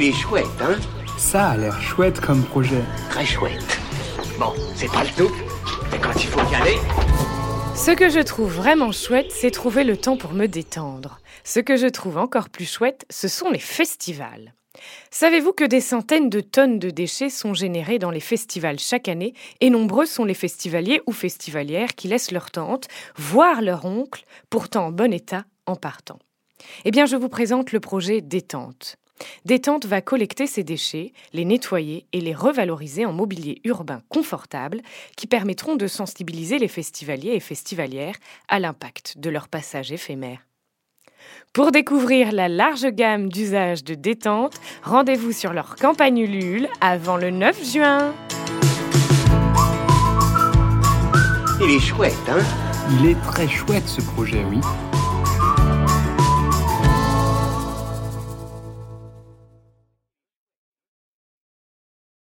Il est chouette, hein Ça a l'air chouette comme projet. Très chouette. Bon, c'est pas le tout, mais quand il faut y aller... Ce que je trouve vraiment chouette, c'est trouver le temps pour me détendre. Ce que je trouve encore plus chouette, ce sont les festivals. Savez-vous que des centaines de tonnes de déchets sont générés dans les festivals chaque année et nombreux sont les festivaliers ou festivalières qui laissent leur tante, voire leur oncle, pourtant en bon état, en partant? Eh bien, je vous présente le projet Détente. Détente va collecter ces déchets, les nettoyer et les revaloriser en mobilier urbain confortable qui permettront de sensibiliser les festivaliers et festivalières à l'impact de leur passage éphémère. Pour découvrir la large gamme d'usages de détente, rendez-vous sur leur campagne Ulule avant le 9 juin. Il est chouette, hein? Il est très chouette ce projet, oui.